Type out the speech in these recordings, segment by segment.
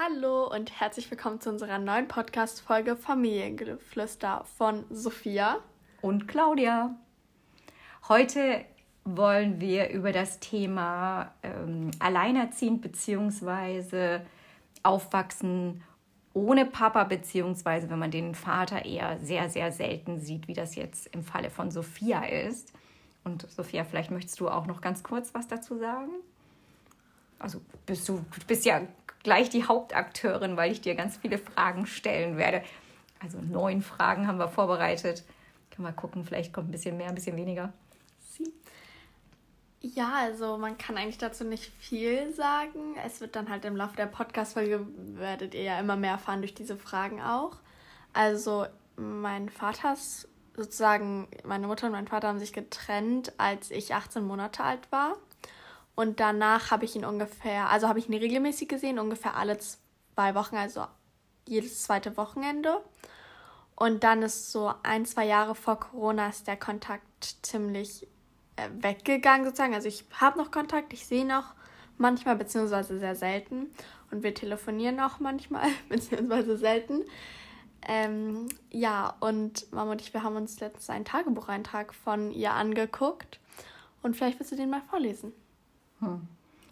Hallo und herzlich willkommen zu unserer neuen Podcast-Folge Familiengeflüster von Sophia und Claudia. Heute wollen wir über das Thema ähm, Alleinerziehend bzw. Aufwachsen ohne Papa bzw. wenn man den Vater eher sehr, sehr selten sieht, wie das jetzt im Falle von Sophia ist. Und Sophia, vielleicht möchtest du auch noch ganz kurz was dazu sagen? Also bist du, bist ja gleich die Hauptakteurin, weil ich dir ganz viele Fragen stellen werde. Also neun Fragen haben wir vorbereitet. Können wir gucken, vielleicht kommt ein bisschen mehr, ein bisschen weniger. Ja, also man kann eigentlich dazu nicht viel sagen. Es wird dann halt im Laufe der Podcast-Folge, werdet ihr ja immer mehr erfahren durch diese Fragen auch. Also mein Vater ist sozusagen, meine Mutter und mein Vater haben sich getrennt, als ich 18 Monate alt war. Und danach habe ich ihn ungefähr, also habe ich ihn regelmäßig gesehen, ungefähr alle zwei Wochen, also jedes zweite Wochenende. Und dann ist so ein, zwei Jahre vor Corona ist der Kontakt ziemlich äh, weggegangen sozusagen. Also ich habe noch Kontakt, ich sehe noch manchmal, beziehungsweise sehr selten. Und wir telefonieren auch manchmal, beziehungsweise selten. Ähm, ja, und Mama und ich, wir haben uns letztens einen Tagebucheintrag von ihr angeguckt. Und vielleicht willst du den mal vorlesen. Hm.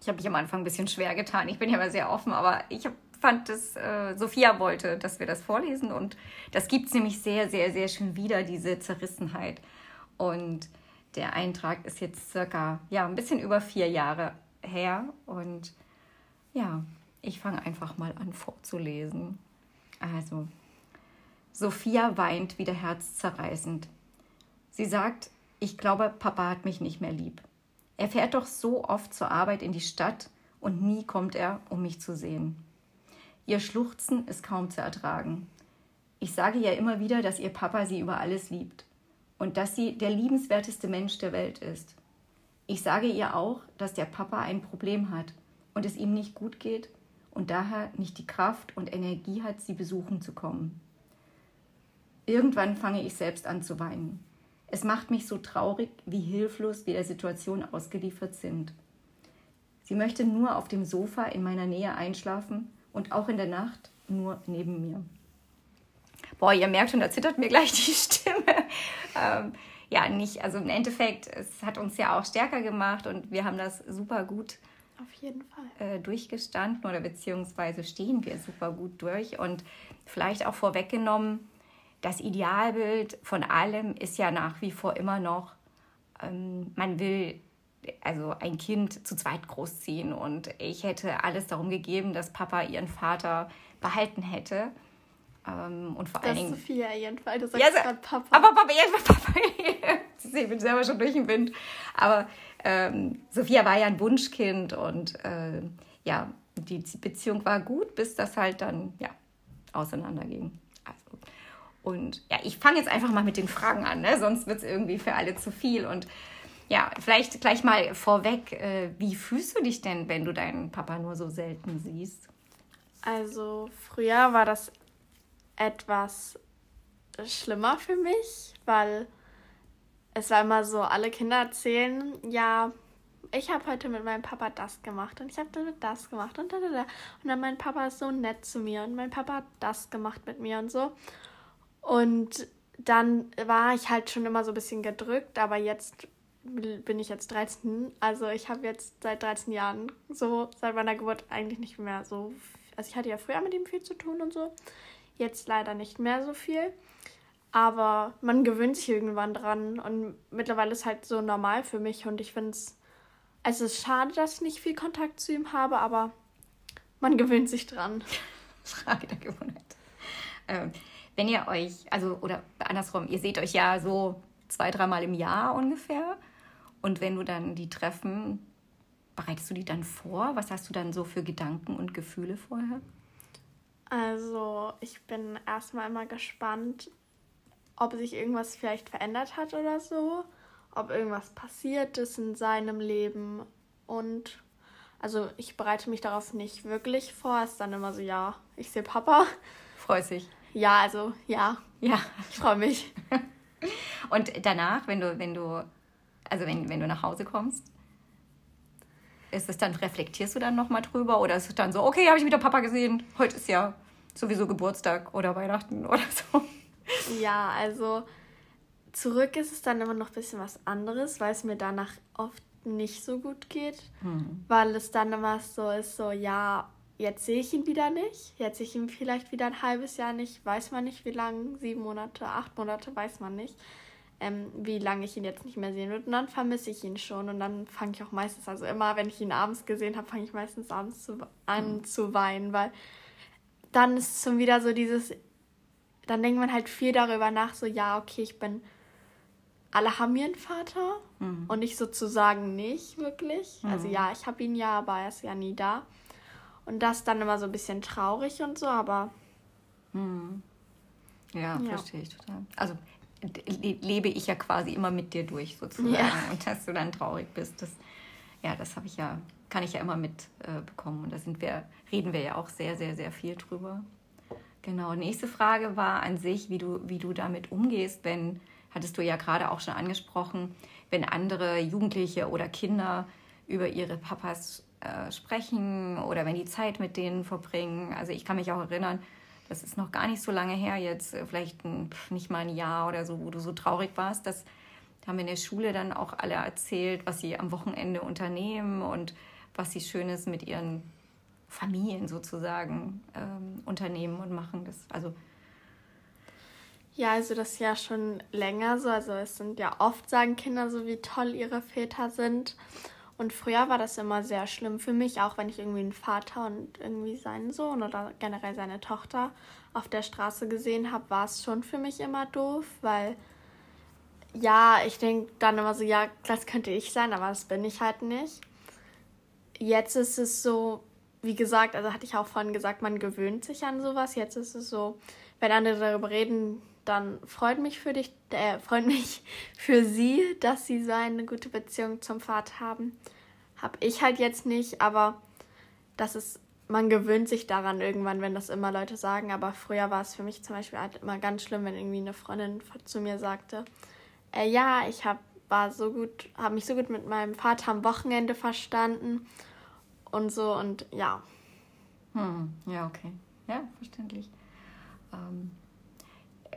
Ich habe mich am Anfang ein bisschen schwer getan. Ich bin ja immer sehr offen, aber ich fand, dass äh, Sophia wollte, dass wir das vorlesen. Und das gibt es nämlich sehr, sehr, sehr schön wieder, diese Zerrissenheit. Und der Eintrag ist jetzt circa, ja, ein bisschen über vier Jahre her. Und ja, ich fange einfach mal an vorzulesen. Also, Sophia weint wieder herzzerreißend. Sie sagt, ich glaube, Papa hat mich nicht mehr lieb. Er fährt doch so oft zur Arbeit in die Stadt und nie kommt er, um mich zu sehen. Ihr Schluchzen ist kaum zu ertragen. Ich sage ja immer wieder, dass ihr Papa sie über alles liebt und dass sie der liebenswerteste Mensch der Welt ist. Ich sage ihr auch, dass der Papa ein Problem hat und es ihm nicht gut geht und daher nicht die Kraft und Energie hat, sie besuchen zu kommen. Irgendwann fange ich selbst an zu weinen. Es macht mich so traurig, wie hilflos wir der Situation ausgeliefert sind. Sie möchte nur auf dem Sofa in meiner Nähe einschlafen und auch in der Nacht nur neben mir. Boah, ihr merkt schon, da zittert mir gleich die Stimme. ähm, ja, nicht, also im Endeffekt, es hat uns ja auch stärker gemacht und wir haben das super gut auf jeden Fall. Äh, durchgestanden oder beziehungsweise stehen wir super gut durch und vielleicht auch vorweggenommen, das Idealbild von allem ist ja nach wie vor immer noch, ähm, man will also ein Kind zu zweit großziehen und ich hätte alles darum gegeben, dass Papa ihren Vater behalten hätte. Ähm, und vor das allen Dingen. Sophia jedenfalls, du sagst ja, Papa. Aber Papa, ja, Papa. ich bin selber schon durch den Wind. Aber ähm, Sophia war ja ein Wunschkind und äh, ja, die Beziehung war gut, bis das halt dann ja auseinanderging. Und ja, ich fange jetzt einfach mal mit den Fragen an, ne? sonst wird es irgendwie für alle zu viel. Und ja, vielleicht gleich mal vorweg, äh, wie fühlst du dich denn, wenn du deinen Papa nur so selten siehst? Also früher war das etwas schlimmer für mich, weil es war immer so, alle Kinder erzählen, ja, ich habe heute mit meinem Papa das gemacht und ich habe damit das gemacht und da, da, da. Und dann mein Papa ist so nett zu mir und mein Papa hat das gemacht mit mir und so. Und dann war ich halt schon immer so ein bisschen gedrückt, aber jetzt bin ich jetzt 13. Also ich habe jetzt seit 13 Jahren so, seit meiner Geburt eigentlich nicht mehr so. Also ich hatte ja früher mit ihm viel zu tun und so. Jetzt leider nicht mehr so viel. Aber man gewöhnt sich irgendwann dran und mittlerweile ist halt so normal für mich und ich finde es. Es ist schade, dass ich nicht viel Kontakt zu ihm habe, aber man gewöhnt sich dran. Frage der Gewohnheit. Ähm, wenn ihr euch, also, oder andersrum, ihr seht euch ja so zwei, dreimal im Jahr ungefähr. Und wenn du dann die Treffen, bereitest du die dann vor? Was hast du dann so für Gedanken und Gefühle vorher? Also, ich bin erstmal immer gespannt, ob sich irgendwas vielleicht verändert hat oder so, ob irgendwas passiert ist in seinem Leben und also ich bereite mich darauf nicht wirklich vor. Es ist dann immer so, ja, ich sehe Papa. Freut sich. Ja, also ja. Ja. Ich freue mich. Und danach, wenn du, wenn du, also wenn, wenn du nach Hause kommst? ist es dann, reflektierst du dann nochmal drüber oder ist es dann so, okay, habe ich wieder Papa gesehen, heute ist ja sowieso Geburtstag oder Weihnachten oder so? Ja, also zurück ist es dann immer noch ein bisschen was anderes, weil es mir danach oft nicht so gut geht, hm. weil es dann immer so ist, so ja, jetzt sehe ich ihn wieder nicht, jetzt sehe ich ihn vielleicht wieder ein halbes Jahr nicht, weiß man nicht wie lange, sieben Monate, acht Monate, weiß man nicht, ähm, wie lange ich ihn jetzt nicht mehr sehen würde und dann vermisse ich ihn schon und dann fange ich auch meistens, also immer, wenn ich ihn abends gesehen habe, fange ich meistens abends zu, an hm. zu weinen, weil dann ist es schon wieder so dieses, dann denkt man halt viel darüber nach, so ja, okay, ich bin alle haben ihren Vater mhm. und ich sozusagen nicht wirklich. Mhm. Also ja, ich habe ihn ja, aber er ist ja nie da. Und das dann immer so ein bisschen traurig und so, aber. Mhm. Ja, ja, verstehe ich total. Also lebe ich ja quasi immer mit dir durch sozusagen. Ja. Und dass du dann traurig bist, das, ja, das habe ich ja, kann ich ja immer mitbekommen. Äh, und da sind wir, reden wir ja auch sehr, sehr, sehr viel drüber. Genau. Nächste Frage war an sich, wie du, wie du damit umgehst, wenn hattest du ja gerade auch schon angesprochen, wenn andere Jugendliche oder Kinder über ihre Papas äh, sprechen oder wenn die Zeit mit denen verbringen. Also ich kann mich auch erinnern, das ist noch gar nicht so lange her, jetzt äh, vielleicht ein, nicht mal ein Jahr oder so, wo du so traurig warst. Das haben wir in der Schule dann auch alle erzählt, was sie am Wochenende unternehmen und was sie Schönes mit ihren Familien sozusagen ähm, unternehmen und machen. Das, also ja, also das ist ja schon länger so. Also es sind ja oft, sagen Kinder so, wie toll ihre Väter sind. Und früher war das immer sehr schlimm für mich, auch wenn ich irgendwie einen Vater und irgendwie seinen Sohn oder generell seine Tochter auf der Straße gesehen habe, war es schon für mich immer doof, weil ja, ich denke dann immer so, ja, das könnte ich sein, aber das bin ich halt nicht. Jetzt ist es so, wie gesagt, also hatte ich auch vorhin gesagt, man gewöhnt sich an sowas. Jetzt ist es so, wenn andere darüber reden, dann freut mich für dich, äh, freut mich für sie, dass sie so eine gute Beziehung zum Vater haben. Hab ich halt jetzt nicht, aber das ist, man gewöhnt sich daran irgendwann, wenn das immer Leute sagen. Aber früher war es für mich zum Beispiel halt immer ganz schlimm, wenn irgendwie eine Freundin zu mir sagte, äh, ja, ich hab, war so gut, habe mich so gut mit meinem Vater am Wochenende verstanden und so und ja. Hm, ja, okay. Ja, verständlich. Ähm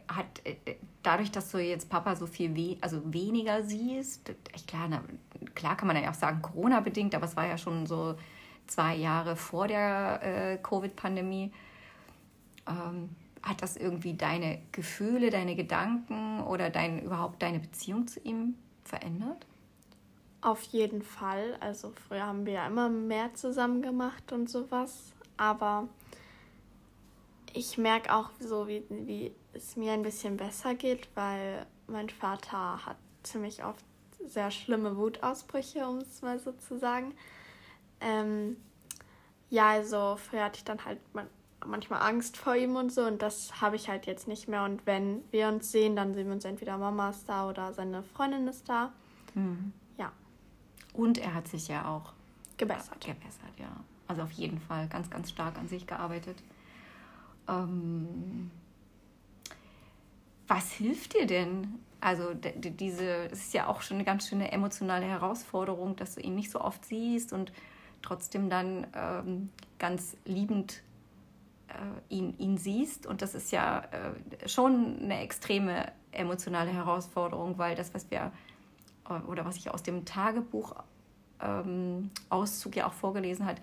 hat äh, dadurch, dass du jetzt Papa so viel we also weniger siehst, klar, na, klar kann man ja auch sagen, Corona-bedingt, aber es war ja schon so zwei Jahre vor der äh, Covid-Pandemie. Ähm, hat das irgendwie deine Gefühle, deine Gedanken oder dein, überhaupt deine Beziehung zu ihm verändert? Auf jeden Fall. Also früher haben wir ja immer mehr zusammen gemacht und sowas. Aber ich merke auch so, wie, wie es mir ein bisschen besser geht, weil mein Vater hat ziemlich oft sehr schlimme Wutausbrüche, um es mal so zu sagen. Ähm, ja, also früher hatte ich dann halt manchmal Angst vor ihm und so und das habe ich halt jetzt nicht mehr. Und wenn wir uns sehen, dann sehen wir uns entweder Mama ist da oder seine Freundin ist da. Mhm. Ja. Und er hat sich ja auch gebessert. Gebessert, ja. Also auf jeden Fall ganz, ganz stark an sich gearbeitet. Ähm, was hilft dir denn? Also diese, es ist ja auch schon eine ganz schöne emotionale Herausforderung, dass du ihn nicht so oft siehst und trotzdem dann ähm, ganz liebend äh, ihn, ihn siehst. Und das ist ja äh, schon eine extreme emotionale Herausforderung, weil das, was wir äh, oder was ich aus dem Tagebuch ähm, Auszug ja auch vorgelesen hat,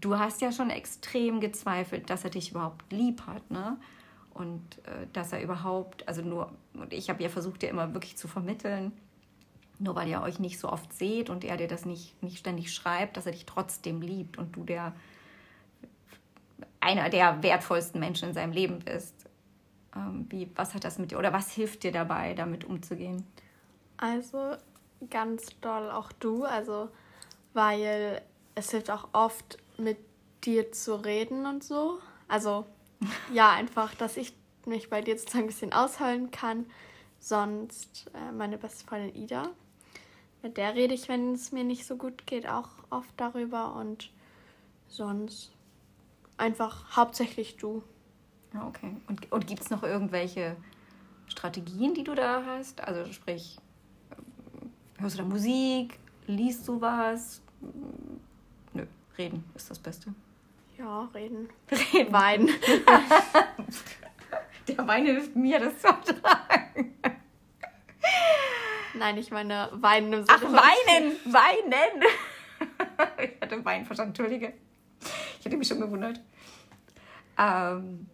du hast ja schon extrem gezweifelt, dass er dich überhaupt lieb hat, ne? Und äh, dass er überhaupt, also nur, und ich habe ja versucht, dir immer wirklich zu vermitteln, nur weil ihr euch nicht so oft seht und er dir das nicht, nicht ständig schreibt, dass er dich trotzdem liebt und du der einer der wertvollsten Menschen in seinem Leben bist. Ähm, wie, was hat das mit dir oder was hilft dir dabei, damit umzugehen? Also ganz doll auch du, also weil es hilft auch oft mit dir zu reden und so. Also ja, einfach, dass ich mich bei dir sozusagen ein bisschen ausheulen kann. Sonst äh, meine beste Freundin Ida. Mit der rede ich, wenn es mir nicht so gut geht, auch oft darüber. Und sonst einfach hauptsächlich du. Ja, okay. Und, und gibt es noch irgendwelche Strategien, die du da hast? Also sprich, hörst du da Musik? Liest du was? Reden ist das Beste. Ja, reden. Reden. Weinen. Der Wein hilft mir, das zu ertragen. Nein, ich meine weinen im Sinne Ach, weinen! Weinen! ich hatte Wein verstanden, entschuldige. Ich hatte mich schon gewundert. Ähm,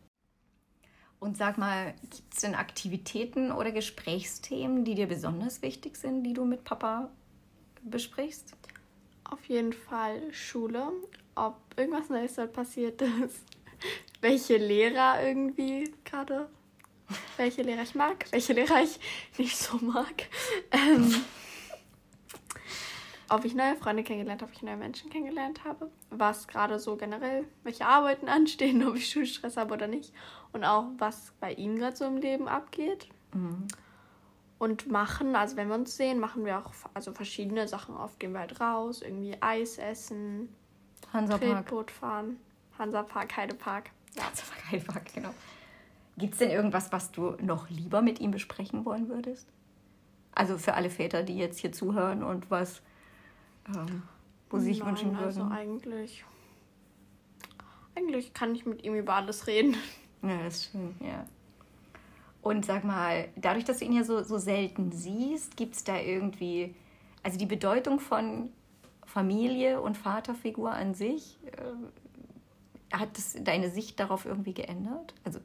und sag mal, gibt es denn Aktivitäten oder Gesprächsthemen, die dir besonders wichtig sind, die du mit Papa besprichst? Auf jeden Fall Schule, ob irgendwas Neues dort passiert ist, welche Lehrer irgendwie gerade, welche Lehrer ich mag, welche Lehrer ich nicht so mag. Ähm, ob ich neue Freunde kennengelernt habe, ob ich neue Menschen kennengelernt habe, was gerade so generell, welche Arbeiten anstehen, ob ich Schulstress habe oder nicht und auch was bei ihm gerade so im Leben abgeht. Mhm. Und machen, also wenn wir uns sehen, machen wir auch also verschiedene Sachen. Oft gehen wir halt raus, irgendwie Eis essen, Hansapark. fahren. Hansapark, Heidepark. Ja. Hansapark, Heidepark, genau. Gibt es denn irgendwas, was du noch lieber mit ihm besprechen wollen würdest? Also für alle Väter, die jetzt hier zuhören und was ähm, wo sie sich Nein, wünschen würden? Also eigentlich, eigentlich kann ich mit ihm über alles reden. Ja, das ist schön, ja. Und sag mal, dadurch, dass du ihn ja so, so selten siehst, gibt es da irgendwie, also die Bedeutung von Familie und Vaterfigur an sich, äh, hat das deine Sicht darauf irgendwie geändert? Also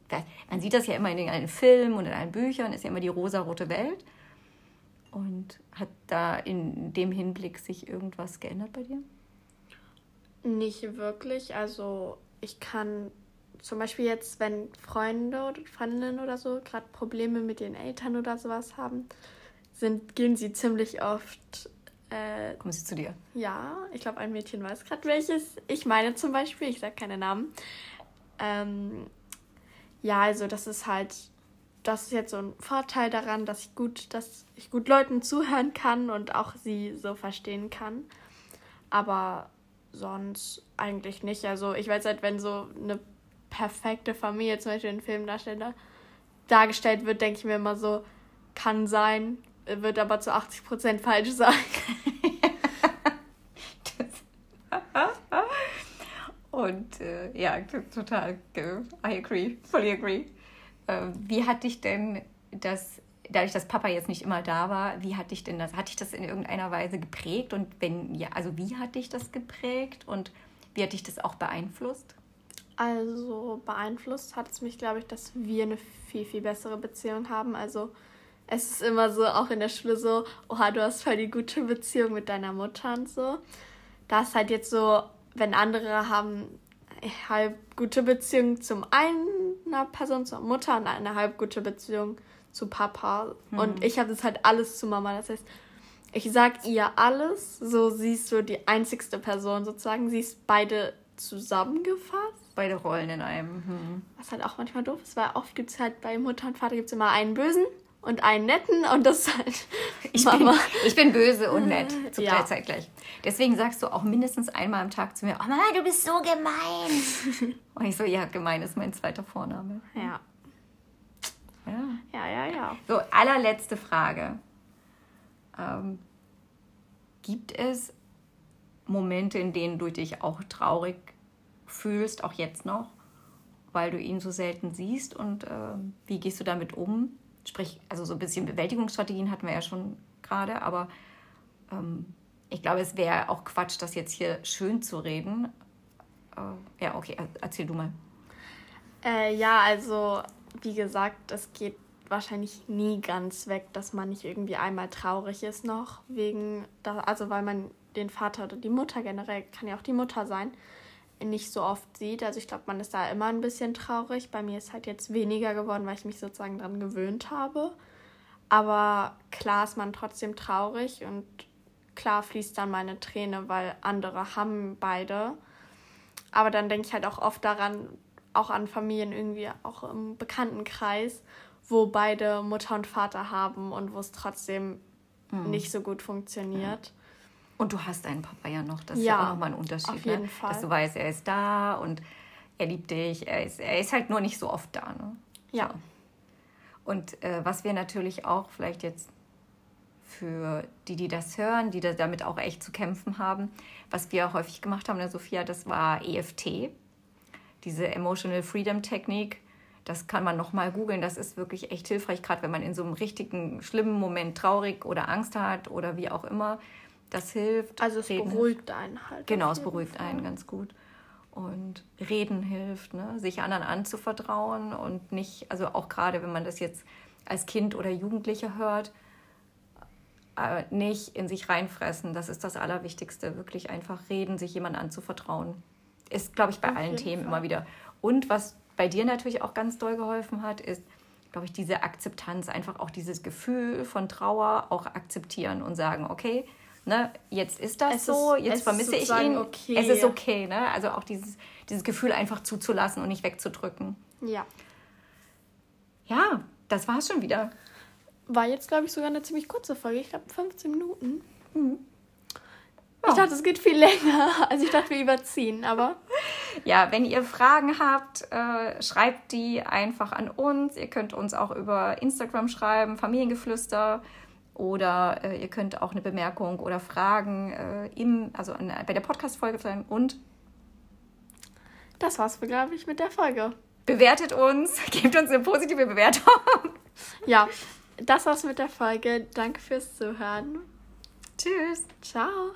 man sieht das ja immer in den Filmen und in allen Büchern, ist ja immer die rosarote Welt. Und hat da in dem Hinblick sich irgendwas geändert bei dir? Nicht wirklich. Also ich kann zum Beispiel jetzt, wenn Freunde oder Freundinnen oder so gerade Probleme mit den Eltern oder sowas haben, sind, gehen sie ziemlich oft. Äh, Kommen sie zu dir? Ja, ich glaube, ein Mädchen weiß gerade welches. Ich meine zum Beispiel, ich sage keine Namen. Ähm, ja, also das ist halt das ist jetzt so ein Vorteil daran, dass ich gut, dass ich gut Leuten zuhören kann und auch sie so verstehen kann. Aber sonst eigentlich nicht. Also ich weiß halt, wenn so eine perfekte Familie zum Beispiel in Filmdarsteller dargestellt wird, denke ich mir immer so, kann sein, wird aber zu 80 Prozent falsch sein. und äh, ja, total, I agree, fully agree. Äh, wie hat dich denn das, dadurch, dass Papa jetzt nicht immer da war, wie hat dich denn das, hat dich das in irgendeiner Weise geprägt? Und wenn ja, also wie hat dich das geprägt und wie hat dich das auch beeinflusst? Also beeinflusst hat es mich, glaube ich, dass wir eine viel, viel bessere Beziehung haben. Also es ist immer so, auch in der Schule so, oha, du hast voll die gute Beziehung mit deiner Mutter und so. Da ist halt jetzt so, wenn andere haben halb gute Beziehung zum einer Person, zur Mutter und eine halb gute Beziehung zu Papa. Mhm. Und ich habe das halt alles zu Mama. Das heißt, ich sag ihr alles, so siehst du die einzigste Person sozusagen. Sie ist beide zusammengefasst. Beide Rollen in einem. Hm. Was halt auch manchmal doof ist, weil oft gibt es halt bei Mutter und Vater gibt's immer einen Bösen und einen netten und das ist halt ich Mama. Bin, ich bin böse und nett zu ja. gleich. Deswegen sagst du auch mindestens einmal am Tag zu mir, oh Mama, du bist so gemein. und ich so, ja, gemein ist mein zweiter Vorname. Ja. Ja, ja, ja. ja. So, allerletzte Frage. Ähm, gibt es Momente, in denen du dich auch traurig fühlst, auch jetzt noch, weil du ihn so selten siehst und äh, wie gehst du damit um? Sprich, also so ein bisschen Bewältigungsstrategien hatten wir ja schon gerade, aber ähm, ich glaube, es wäre auch Quatsch, das jetzt hier schön zu reden. Äh, ja, okay, erzähl du mal. Äh, ja, also wie gesagt, es geht wahrscheinlich nie ganz weg, dass man nicht irgendwie einmal traurig ist noch wegen, also weil man den Vater oder die Mutter generell, kann ja auch die Mutter sein, nicht so oft sieht. Also ich glaube, man ist da immer ein bisschen traurig. Bei mir ist halt jetzt weniger geworden, weil ich mich sozusagen daran gewöhnt habe. Aber klar ist man trotzdem traurig und klar fließt dann meine Träne, weil andere haben beide. Aber dann denke ich halt auch oft daran, auch an Familien irgendwie, auch im Bekanntenkreis, wo beide Mutter und Vater haben und wo es trotzdem mhm. nicht so gut funktioniert. Und du hast deinen Papa ja noch. Das ja, ist ja auch nochmal ein Unterschied. Auf jeden ne? Fall. Dass du weißt, er ist da und er liebt dich. Er ist, er ist halt nur nicht so oft da. Ne? Ja. Und äh, was wir natürlich auch vielleicht jetzt für die, die das hören, die da damit auch echt zu kämpfen haben. Was wir häufig gemacht haben, der Sophia, das war EFT, diese Emotional Freedom Technik. Das kann man nochmal googeln. Das ist wirklich echt hilfreich, gerade wenn man in so einem richtigen, schlimmen Moment traurig oder Angst hat oder wie auch immer. Das hilft. Also es Reden beruhigt einen halt. Genau, es beruhigt Fall. einen ganz gut. Und reden hilft, ne? sich anderen anzuvertrauen und nicht, also auch gerade wenn man das jetzt als Kind oder Jugendliche hört, äh, nicht in sich reinfressen. Das ist das Allerwichtigste. Wirklich einfach reden, sich jemandem anzuvertrauen. Ist, glaube ich, bei Auf allen Themen Fall. immer wieder. Und was bei dir natürlich auch ganz doll geholfen hat, ist, glaube ich, diese Akzeptanz, einfach auch dieses Gefühl von Trauer auch akzeptieren und sagen, okay, ne, jetzt ist das Es so, ist- es jetzt vermisse ich ihn. okay. Es ist okay, ne? Also auch dieses, dieses Gefühl einfach zuzulassen und nicht wegzudrücken. Ja. Ja, das war's schon wieder. War jetzt, glaube ich, sogar eine ziemlich kurze Folge. Ich glaube 15 Minuten. Mhm. Ich dachte, es geht viel länger. Also ich dachte, wir überziehen, aber Ja, wenn ihr Fragen habt, äh, schreibt die einfach an uns. Ihr könnt uns auch über Instagram schreiben, Familiengeflüster. Oder äh, ihr könnt auch eine Bemerkung oder Fragen äh, im, also an, bei der Podcast-Folge sagen. Und das war's, glaube ich, mit der Folge. bewertet uns, gebt uns eine positive Bewertung. Ja, das war's mit der Folge. Danke fürs Zuhören. Tschüss. Ciao.